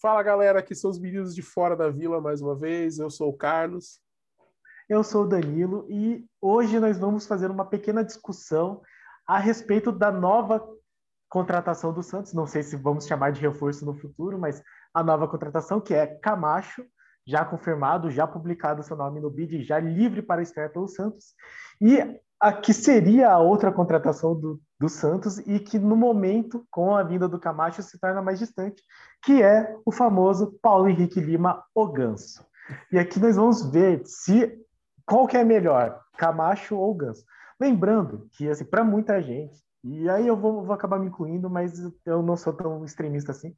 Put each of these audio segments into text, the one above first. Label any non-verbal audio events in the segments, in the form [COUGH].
Fala galera, aqui são os meninos de fora da vila mais uma vez. Eu sou o Carlos. Eu sou o Danilo e hoje nós vamos fazer uma pequena discussão a respeito da nova contratação do Santos. Não sei se vamos chamar de reforço no futuro, mas a nova contratação que é Camacho, já confirmado, já publicado seu nome no BID, já livre para estrear pelo Santos. E a que seria a outra contratação do, do Santos e que no momento, com a vinda do Camacho, se torna mais distante, que é o famoso Paulo Henrique Lima, o Ganso. E aqui nós vamos ver se qual que é melhor, Camacho ou Ganso. Lembrando que, assim, para muita gente, e aí eu vou, vou acabar me incluindo, mas eu não sou tão extremista assim,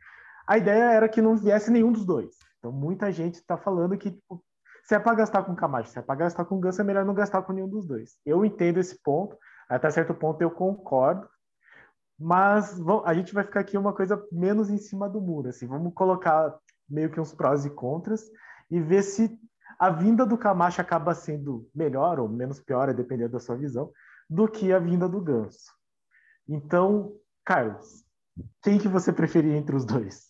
a ideia era que não viesse nenhum dos dois. Então, muita gente está falando que tipo, se é para gastar com Camacho, se é para gastar com Ganso, é melhor não gastar com nenhum dos dois. Eu entendo esse ponto, até certo ponto eu concordo, mas a gente vai ficar aqui uma coisa menos em cima do muro, assim, vamos colocar meio que uns prós e contras e ver se a vinda do Camacho acaba sendo melhor ou menos pior, a depender da sua visão, do que a vinda do Ganso. Então, Carlos, quem que você preferia entre os dois?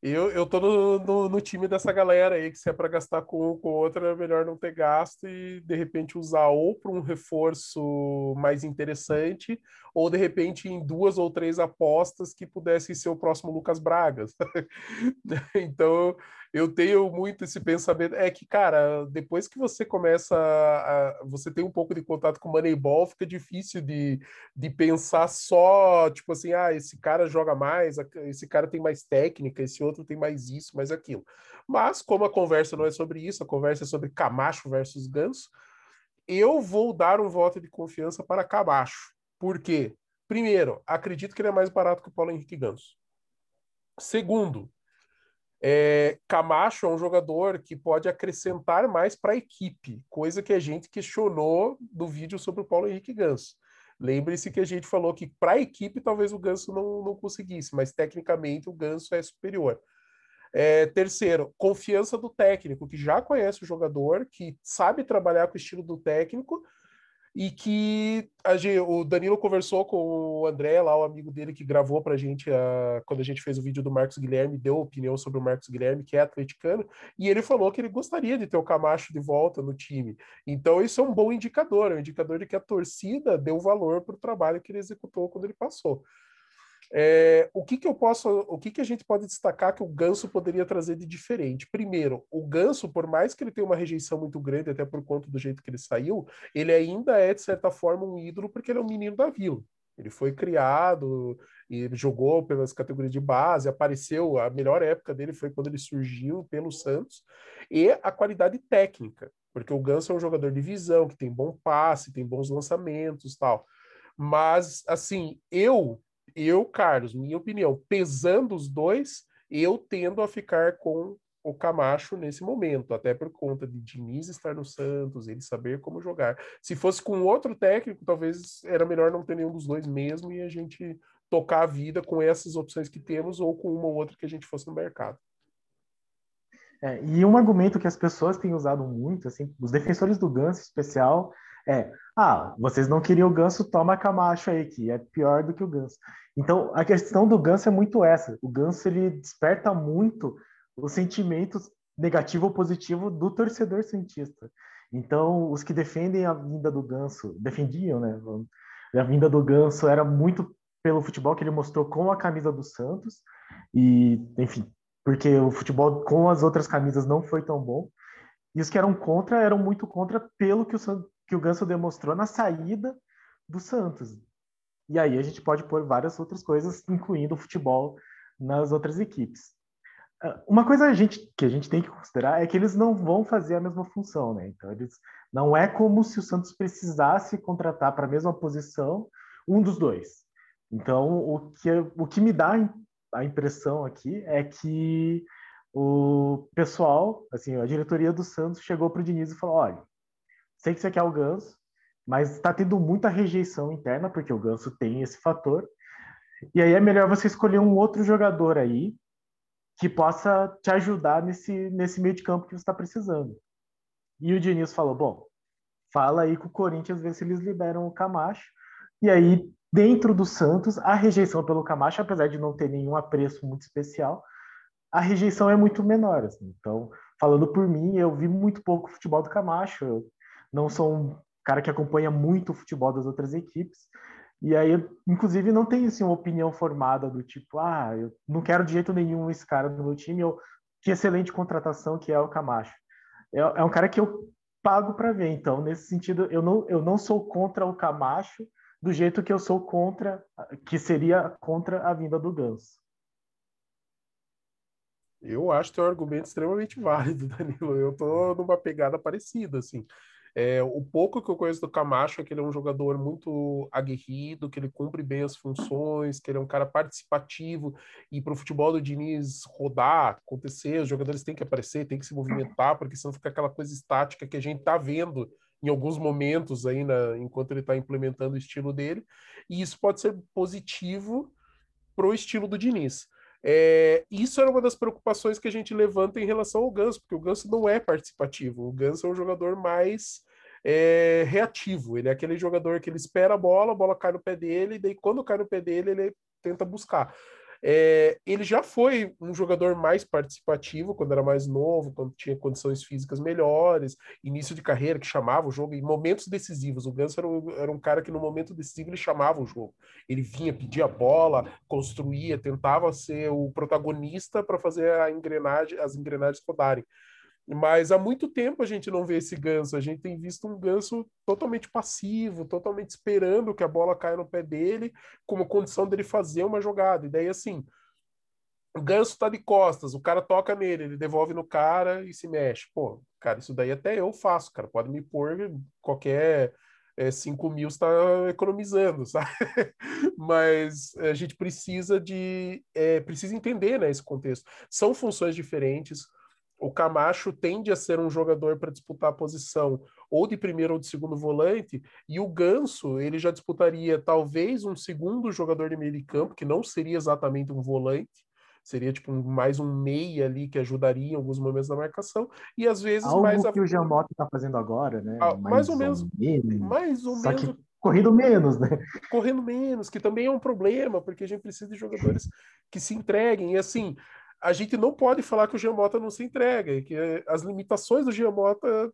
Eu, eu tô no, no, no, time dessa galera aí, que se é para gastar com um com outro, é melhor não ter gasto e de repente usar ou para um reforço mais interessante, ou de repente em duas ou três apostas que pudessem ser o próximo Lucas Bragas. [LAUGHS] então eu tenho muito esse pensamento. É que, cara, depois que você começa a, você tem um pouco de contato com o Moneyball, fica difícil de, de pensar só, tipo assim, ah, esse cara joga mais, esse cara tem mais técnica, esse outro tem mais isso, mais aquilo. Mas, como a conversa não é sobre isso, a conversa é sobre Camacho versus Ganso, eu vou dar um voto de confiança para Camacho. Por quê? Primeiro, acredito que ele é mais barato que o Paulo Henrique Ganso. Segundo, é, Camacho é um jogador que pode acrescentar mais para a equipe, coisa que a gente questionou no vídeo sobre o Paulo Henrique Ganso. Lembre-se que a gente falou que para a equipe talvez o Ganso não, não conseguisse, mas tecnicamente o Ganso é superior. É, terceiro, confiança do técnico, que já conhece o jogador, que sabe trabalhar com o estilo do técnico e que a o Danilo conversou com o André, lá o amigo dele que gravou para a gente quando a gente fez o vídeo do Marcos Guilherme, deu opinião sobre o Marcos Guilherme, que é atleticano, e ele falou que ele gostaria de ter o Camacho de volta no time. Então isso é um bom indicador, é um indicador de que a torcida deu valor para o trabalho que ele executou quando ele passou. É, o que, que eu posso, o que, que a gente pode destacar que o Ganso poderia trazer de diferente? Primeiro, o Ganso, por mais que ele tenha uma rejeição muito grande, até por conta do jeito que ele saiu, ele ainda é, de certa forma, um ídolo porque ele é um menino da vila. Ele foi criado e jogou pelas categorias de base, apareceu, a melhor época dele foi quando ele surgiu pelo Santos, e a qualidade técnica, porque o Ganso é um jogador de visão, que tem bom passe, tem bons lançamentos tal. Mas, assim, eu eu, Carlos, minha opinião, pesando os dois, eu tendo a ficar com o Camacho nesse momento, até por conta de Diniz estar no Santos, ele saber como jogar. Se fosse com outro técnico, talvez era melhor não ter nenhum dos dois mesmo e a gente tocar a vida com essas opções que temos ou com uma ou outra que a gente fosse no mercado. É, e um argumento que as pessoas têm usado muito, assim, os defensores do Ganso especial, é: ah, vocês não queriam o Ganso, toma Camacho aí, que é pior do que o Ganso. Então, a questão do Ganso é muito essa. O Ganso ele desperta muito os sentimentos negativo ou positivo do torcedor cientista. Então, os que defendem a vinda do Ganso, defendiam, né? A vinda do Ganso era muito pelo futebol que ele mostrou com a camisa do Santos e, enfim, porque o futebol com as outras camisas não foi tão bom. E os que eram contra eram muito contra pelo que o, que o Ganso demonstrou na saída do Santos. E aí a gente pode pôr várias outras coisas, incluindo o futebol nas outras equipes. Ah, uma coisa a gente, que a gente tem que considerar é que eles não vão fazer a mesma função, né? Então, eles, não é como se o Santos precisasse contratar para a mesma posição um dos dois. Então, o que, o que me dá a impressão aqui é que o pessoal, assim, a diretoria do Santos chegou para o Diniz e falou: olha, sei que você quer o Ganso, mas está tendo muita rejeição interna, porque o Ganso tem esse fator. E aí é melhor você escolher um outro jogador aí que possa te ajudar nesse, nesse meio de campo que você está precisando. E o Diniz falou: bom, fala aí com o Corinthians, vê se eles liberam o Camacho. E aí, dentro do Santos, a rejeição pelo Camacho, apesar de não ter nenhum apreço muito especial, a rejeição é muito menor. Assim. Então, falando por mim, eu vi muito pouco futebol do Camacho. Eu não sou um cara que acompanha muito o futebol das outras equipes. E aí, inclusive, não tenho assim, uma opinião formada do tipo, ah, eu não quero de jeito nenhum esse cara no meu time, ou que excelente contratação que é o Camacho. É, é um cara que eu pago para ver. Então, nesse sentido, eu não, eu não sou contra o Camacho do jeito que eu sou contra, que seria contra a vinda do Ganso. Eu acho um argumento extremamente válido, [LAUGHS] Danilo. Eu tô numa pegada parecida, assim. É, o pouco que eu conheço do Camacho é que ele é um jogador muito aguerrido, que ele cumpre bem as funções, que ele é um cara participativo. E para o futebol do Diniz rodar, acontecer, os jogadores têm que aparecer, têm que se movimentar, porque senão fica aquela coisa estática que a gente está vendo em alguns momentos aí, na, enquanto ele está implementando o estilo dele, e isso pode ser positivo para o estilo do Diniz. É, isso era uma das preocupações que a gente levanta em relação ao Ganso, porque o Ganso não é participativo, o Ganso é um jogador mais é, reativo, ele é aquele jogador que ele espera a bola, a bola cai no pé dele, e daí quando cai no pé dele, ele tenta buscar. É, ele já foi um jogador mais participativo quando era mais novo, quando tinha condições físicas melhores, início de carreira que chamava o jogo em momentos decisivos. O Ganso era um, era um cara que no momento decisivo ele chamava o jogo. Ele vinha, pedia a bola, construía, tentava ser o protagonista para fazer a engrenagem, as engrenagens rodarem. Mas há muito tempo a gente não vê esse ganso. A gente tem visto um ganso totalmente passivo, totalmente esperando que a bola caia no pé dele, como condição dele fazer uma jogada. E daí, assim, o ganso tá de costas, o cara toca nele, ele devolve no cara e se mexe. Pô, cara, isso daí até eu faço, cara. Pode me pôr qualquer é, 5 mil está economizando, [LAUGHS] sabe? Mas a gente precisa de é, precisa entender né, esse contexto. São funções diferentes o Camacho tende a ser um jogador para disputar a posição ou de primeiro ou de segundo volante, e o Ganso, ele já disputaria talvez um segundo jogador de meio de campo, que não seria exatamente um volante, seria tipo um, mais um meia ali que ajudaria em alguns momentos da marcação, e às vezes Algo mais... que a... o Jamota está fazendo agora, né? Ah, mais, mais, ou menos, menos, mais ou Só menos... Que correndo menos, né? Correndo menos, que também é um problema, porque a gente precisa de jogadores que se entreguem, e assim a gente não pode falar que o Giamota não se entrega, que as limitações do Giamota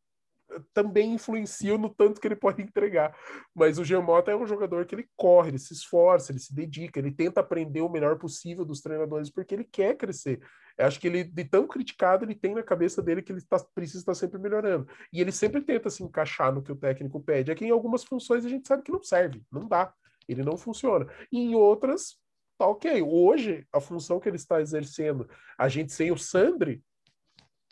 também influenciam no tanto que ele pode [LAUGHS] entregar. Mas o Giamota é um jogador que ele corre, ele se esforça, ele se dedica, ele tenta aprender o melhor possível dos treinadores porque ele quer crescer. Eu acho que ele, de tão criticado, ele tem na cabeça dele que ele tá, precisa estar sempre melhorando. E ele sempre tenta se encaixar no que o técnico pede. É que em algumas funções a gente sabe que não serve, não dá. Ele não funciona. E em outras, tá ok. Hoje, a função que ele está exercendo, a gente sem o Sandri,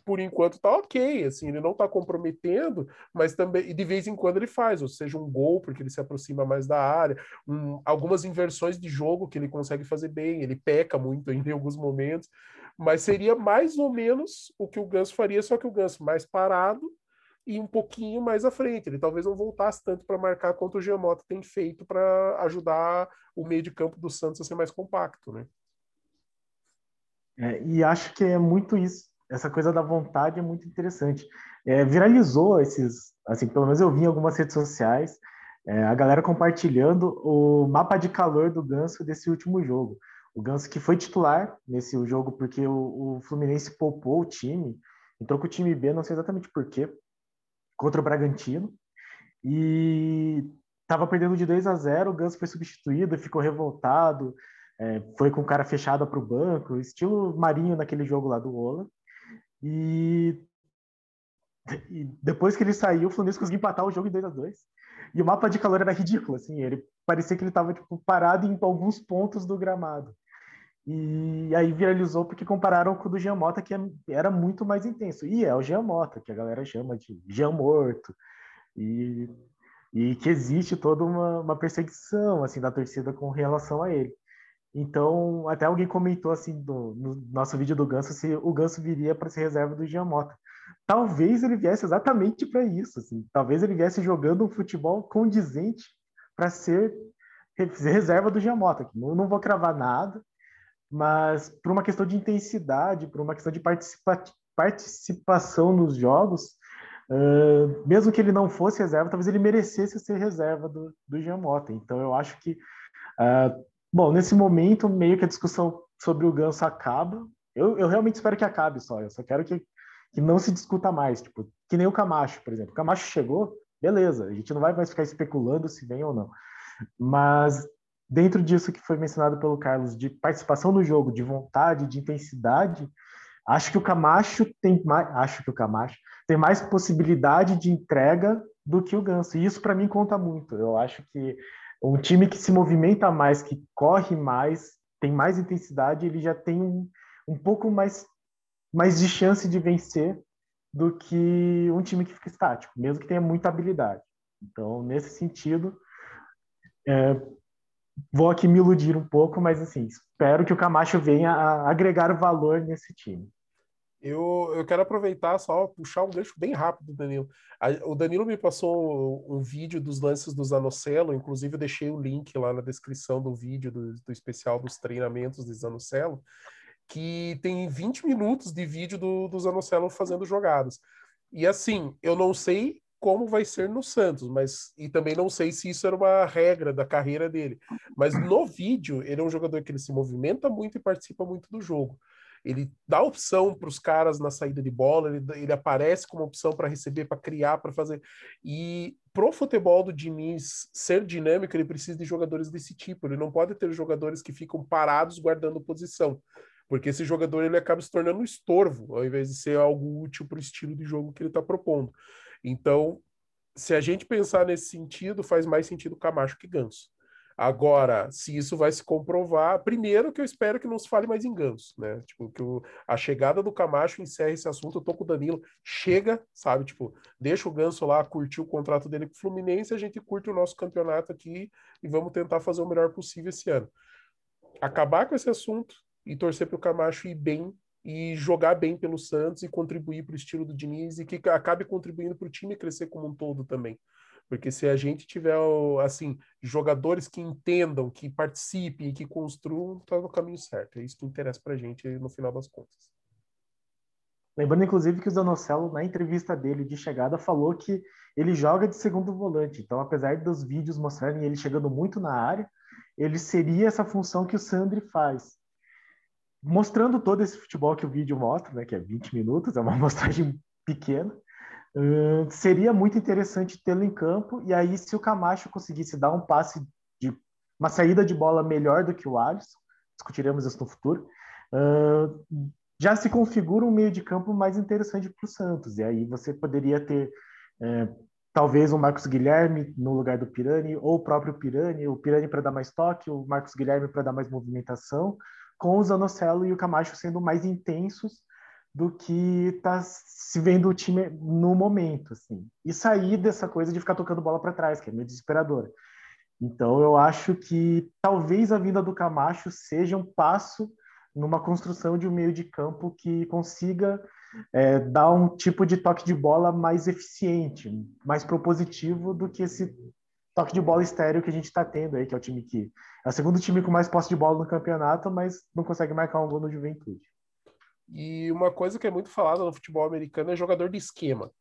por enquanto tá ok, assim, ele não tá comprometendo, mas também, de vez em quando ele faz, ou seja, um gol, porque ele se aproxima mais da área, um, algumas inversões de jogo que ele consegue fazer bem, ele peca muito [LAUGHS] em alguns momentos, mas seria mais ou menos o que o Ganso faria, só que o Ganso mais parado e um pouquinho mais à frente. Ele talvez não voltasse tanto para marcar quanto o Giamota tem feito para ajudar o meio de campo do Santos a ser mais compacto, né? É, e acho que é muito isso. Essa coisa da vontade é muito interessante. É, viralizou esses, assim, pelo menos eu vi em algumas redes sociais, é, a galera compartilhando o mapa de calor do Ganso desse último jogo. O Ganso que foi titular nesse jogo porque o, o Fluminense poupou o time, entrou com o time B, não sei exatamente por quê, contra o Bragantino. E estava perdendo de 2 a 0, o Ganso foi substituído, ficou revoltado, é, foi com cara fechado para o banco, estilo Marinho naquele jogo lá do Ola. E, e, depois que ele saiu, o Fluminense conseguiu empatar o jogo em 2 a 2 E o mapa de calor era ridículo, assim, ele parecia que ele estava tipo, parado em alguns pontos do gramado. E aí viralizou porque compararam com o do Giamota, que é, era muito mais intenso. E é o Giamota, que a galera chama de Jean Morto. E, e que existe toda uma, uma perseguição assim da torcida com relação a ele. Então, até alguém comentou assim do, no nosso vídeo do Ganso se o Ganso viria para ser reserva do Giamota. Talvez ele viesse exatamente para isso, assim. Talvez ele viesse jogando um futebol condizente para ser reserva do Giamota. Não, não vou cravar nada, mas por uma questão de intensidade, por uma questão de participa participação nos jogos, uh, mesmo que ele não fosse reserva, talvez ele merecesse ser reserva do, do Jean Mota. Então eu acho que, uh, bom, nesse momento meio que a discussão sobre o Ganso acaba, Eu, eu realmente espero que acabe só. Eu só quero que, que não se discuta mais. Tipo, que nem o Camacho, por exemplo. O Camacho chegou, beleza. A gente não vai mais ficar especulando se vem ou não. Mas dentro disso que foi mencionado pelo Carlos, de participação no jogo, de vontade, de intensidade, acho que o Camacho tem mais, acho que o Camacho tem mais possibilidade de entrega do que o Ganso. E isso para mim conta muito. Eu acho que um time que se movimenta mais, que corre mais, tem mais intensidade, ele já tem um, um pouco mais, mais de chance de vencer do que um time que fica estático, mesmo que tenha muita habilidade. Então, nesse sentido, é, vou aqui me iludir um pouco, mas assim, espero que o Camacho venha a agregar valor nesse time. Eu, eu quero aproveitar só, puxar um gancho bem rápido, Danilo. o Danilo me passou um vídeo dos lances do Zanocelo, inclusive eu deixei o link lá na descrição do vídeo do, do especial dos treinamentos de Zanocelo, que tem 20 minutos de vídeo do, do Zanocelo fazendo jogadas. E assim, eu não sei como vai ser no Santos, mas e também não sei se isso era uma regra da carreira dele. Mas no vídeo, ele é um jogador que ele se movimenta muito e participa muito do jogo ele dá opção para os caras na saída de bola, ele, ele aparece como opção para receber, para criar, para fazer. E pro futebol do Diniz ser dinâmico, ele precisa de jogadores desse tipo. Ele não pode ter jogadores que ficam parados guardando posição, porque esse jogador ele acaba se tornando um estorvo, ao invés de ser algo útil para o estilo de jogo que ele está propondo. Então, se a gente pensar nesse sentido, faz mais sentido Camacho que Ganso. Agora, se isso vai se comprovar, primeiro que eu espero que não se fale mais enganos, né? Tipo, que o, a chegada do Camacho encerre esse assunto. Eu tô com o Danilo, chega, sabe? Tipo, deixa o Ganso lá curtir o contrato dele com o Fluminense, a gente curte o nosso campeonato aqui e vamos tentar fazer o melhor possível esse ano. Acabar com esse assunto e torcer para o Camacho ir bem e jogar bem pelo Santos e contribuir para o estilo do Diniz e que acabe contribuindo para o time crescer como um todo também. Porque se a gente tiver, assim, jogadores que entendam, que participem e que construam, está no caminho certo. É isso que interessa para a gente no final das contas. Lembrando, inclusive, que o Zanocelo, na entrevista dele de chegada, falou que ele joga de segundo volante. Então, apesar dos vídeos mostrarem ele chegando muito na área, ele seria essa função que o Sandri faz. Mostrando todo esse futebol que o vídeo mostra, né, que é 20 minutos, é uma [LAUGHS] mostragem pequena, Uh, seria muito interessante tê-lo em campo, e aí, se o Camacho conseguisse dar um passe de uma saída de bola melhor do que o Alisson, discutiremos isso no futuro, uh, já se configura um meio de campo mais interessante para o Santos. E aí você poderia ter uh, talvez o Marcos Guilherme no lugar do Pirani, ou o próprio Pirani, o Pirani para dar mais toque, o Marcos Guilherme para dar mais movimentação, com o Zanocelo e o Camacho sendo mais intensos do que tá se vendo o time no momento, assim. E sair dessa coisa de ficar tocando bola para trás, que é meio desesperadora. Então, eu acho que talvez a vinda do Camacho seja um passo numa construção de um meio de campo que consiga é, dar um tipo de toque de bola mais eficiente, mais propositivo do que esse toque de bola estéreo que a gente está tendo aí, que é o time que é o segundo time com mais posse de bola no campeonato, mas não consegue marcar um gol no Juventude. E uma coisa que é muito falada no futebol americano é jogador de esquema.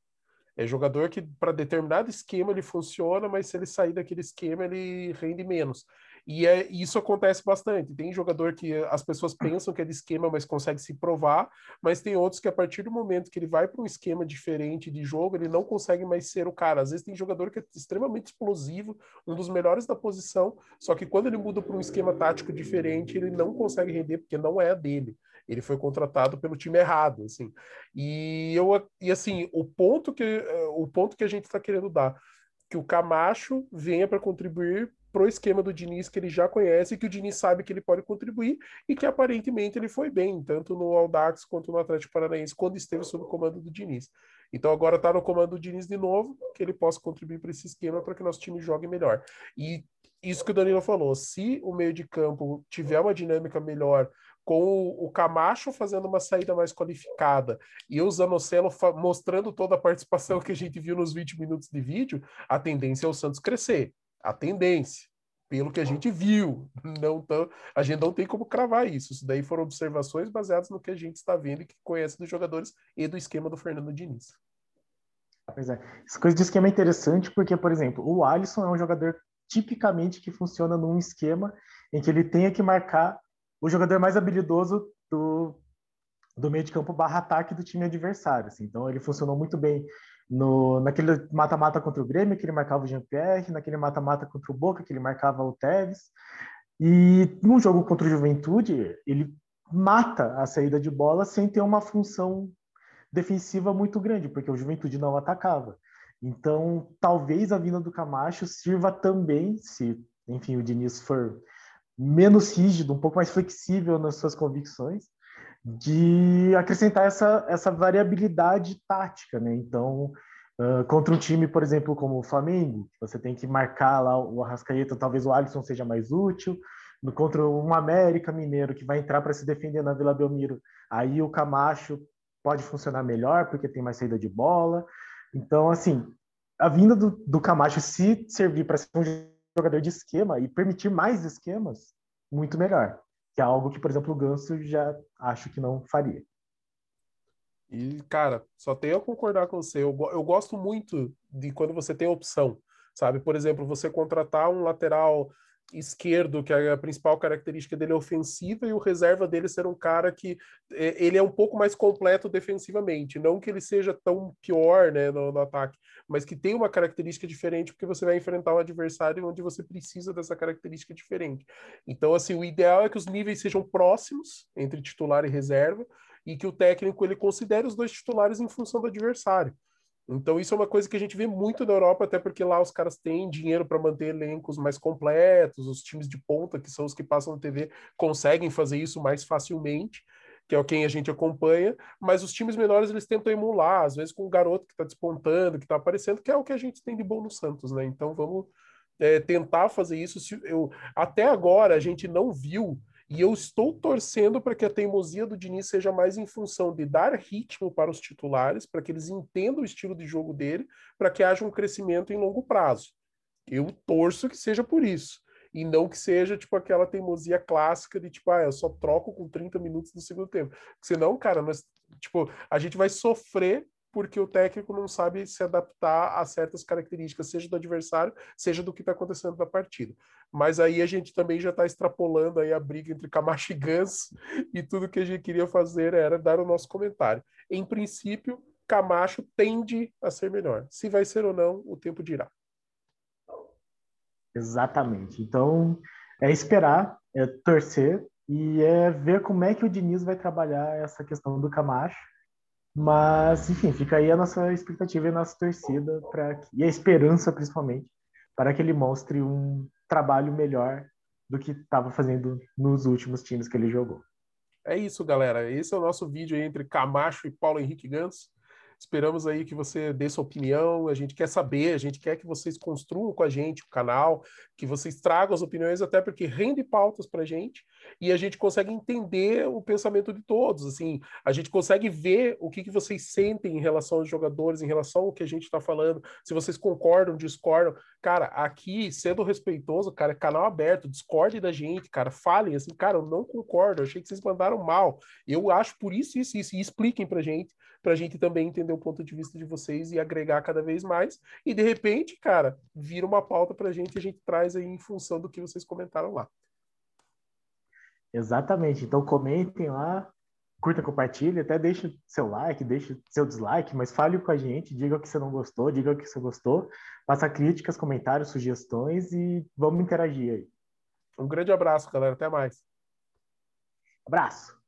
É jogador que, para determinado esquema, ele funciona, mas se ele sair daquele esquema, ele rende menos. E é, isso acontece bastante. Tem jogador que as pessoas pensam que é de esquema, mas consegue se provar, mas tem outros que, a partir do momento que ele vai para um esquema diferente de jogo, ele não consegue mais ser o cara. Às vezes tem jogador que é extremamente explosivo, um dos melhores da posição, só que quando ele muda para um esquema tático diferente, ele não consegue render, porque não é a dele ele foi contratado pelo time errado, assim. E eu e assim, o ponto que o ponto que a gente está querendo dar que o Camacho venha para contribuir pro esquema do Diniz que ele já conhece, que o Diniz sabe que ele pode contribuir e que aparentemente ele foi bem, tanto no Aldax quanto no Atlético Paranaense, quando esteve sob o comando do Diniz. Então agora está no comando do Diniz de novo, que ele possa contribuir para esse esquema para que nosso time jogue melhor. E isso que o Danilo falou, se o meio de campo tiver uma dinâmica melhor, com o Camacho fazendo uma saída mais qualificada e o Zanocelo mostrando toda a participação que a gente viu nos 20 minutos de vídeo, a tendência é o Santos crescer. A tendência, pelo que a gente viu. [LAUGHS] Não tão, a gente não tem como cravar isso. Isso daí foram observações baseadas no que a gente está vendo e que conhece dos jogadores e do esquema do Fernando Diniz. Pois é. Essa coisa de esquema é interessante porque, por exemplo, o Alisson é um jogador tipicamente que funciona num esquema em que ele tenha que marcar o jogador mais habilidoso do, do meio de campo barra ataque do time adversário. Assim. Então ele funcionou muito bem no, naquele mata-mata contra o Grêmio, que ele marcava o Jean-Pierre, naquele mata-mata contra o Boca, que ele marcava o Tevez. E no jogo contra o Juventude, ele mata a saída de bola sem ter uma função defensiva muito grande, porque o Juventude não atacava. Então, talvez a vinda do Camacho sirva também, se, enfim, o Diniz for menos rígido, um pouco mais flexível nas suas convicções, de acrescentar essa, essa variabilidade tática, né? Então, uh, contra um time, por exemplo, como o Flamengo, você tem que marcar lá o Arrascaeta, talvez o Alisson seja mais útil. No, contra um América Mineiro que vai entrar para se defender na Vila Belmiro, aí o Camacho pode funcionar melhor porque tem mais saída de bola. Então, assim, a vinda do, do Camacho se servir para ser um jogador de esquema e permitir mais esquemas, muito melhor que é algo que, por exemplo, o Ganso já acho que não faria. E, cara, só tenho a concordar com você. Eu, eu gosto muito de quando você tem opção, sabe? Por exemplo, você contratar um lateral esquerdo, que é a principal característica dele é ofensiva, e o reserva dele ser um cara que é, ele é um pouco mais completo defensivamente. Não que ele seja tão pior né, no, no, ataque, mas que tem uma característica diferente, porque você vai enfrentar um adversário onde você precisa dessa característica diferente. Então, assim, o ideal é que os níveis sejam próximos entre titular e reserva, e que o técnico ele considere os dois titulares em função do adversário. Então, isso é uma coisa que a gente vê muito na Europa, até porque lá os caras têm dinheiro para manter elencos mais completos, os times de ponta, que são os que passam na TV, conseguem fazer isso mais facilmente, que é quem a gente acompanha, mas os times menores eles tentam emular, às vezes com um garoto que está despontando, que está aparecendo, que é o que a gente tem de bom no Santos, né? Então, vamos é, tentar fazer isso. Eu, até agora, a gente não viu e eu estou torcendo para que a teimosia do Diniz seja mais em função de dar ritmo para os titulares, para que eles entendam o estilo de jogo dele, para que haja um crescimento em longo prazo. Eu torço que seja por isso. E não que seja, tipo, aquela teimosia clássica de, tipo, ah, eu só troco com 30 minutos do segundo tempo. Senão, cara, nós, tipo, a gente vai sofrer porque o técnico não sabe se adaptar a certas características, seja do adversário, seja do que está acontecendo na partida. Mas aí a gente também já está extrapolando aí a briga entre Camacho e Gans, e tudo que a gente queria fazer era dar o nosso comentário. Em princípio, Camacho tende a ser melhor. Se vai ser ou não, o tempo dirá. Exatamente. Então, é esperar, é torcer e é ver como é que o Diniz vai trabalhar essa questão do Camacho mas, enfim, fica aí a nossa expectativa e a nossa torcida para e a esperança, principalmente, para que ele mostre um trabalho melhor do que estava fazendo nos últimos times que ele jogou. É isso, galera. Esse é o nosso vídeo entre Camacho e Paulo Henrique Gans. Esperamos aí que você dê sua opinião. A gente quer saber, a gente quer que vocês construam com a gente o canal, que vocês tragam as opiniões, até porque rende pautas para a gente e a gente consegue entender o pensamento de todos. Assim, a gente consegue ver o que, que vocês sentem em relação aos jogadores, em relação ao que a gente está falando, se vocês concordam, discordam. Cara, aqui, sendo respeitoso, cara, canal aberto, discorde da gente, cara, falem assim, cara, eu não concordo, achei que vocês mandaram mal. Eu acho por isso, isso, isso, e expliquem pra gente, pra gente também entender o ponto de vista de vocês e agregar cada vez mais. E de repente, cara, vira uma pauta pra gente e a gente traz aí em função do que vocês comentaram lá. Exatamente. Então comentem lá, curta, compartilhe, até deixe seu like, deixe seu dislike, mas fale com a gente, diga o que você não gostou, diga o que você gostou, faça críticas, comentários, sugestões e vamos interagir aí. Um grande abraço, galera. Até mais. Abraço.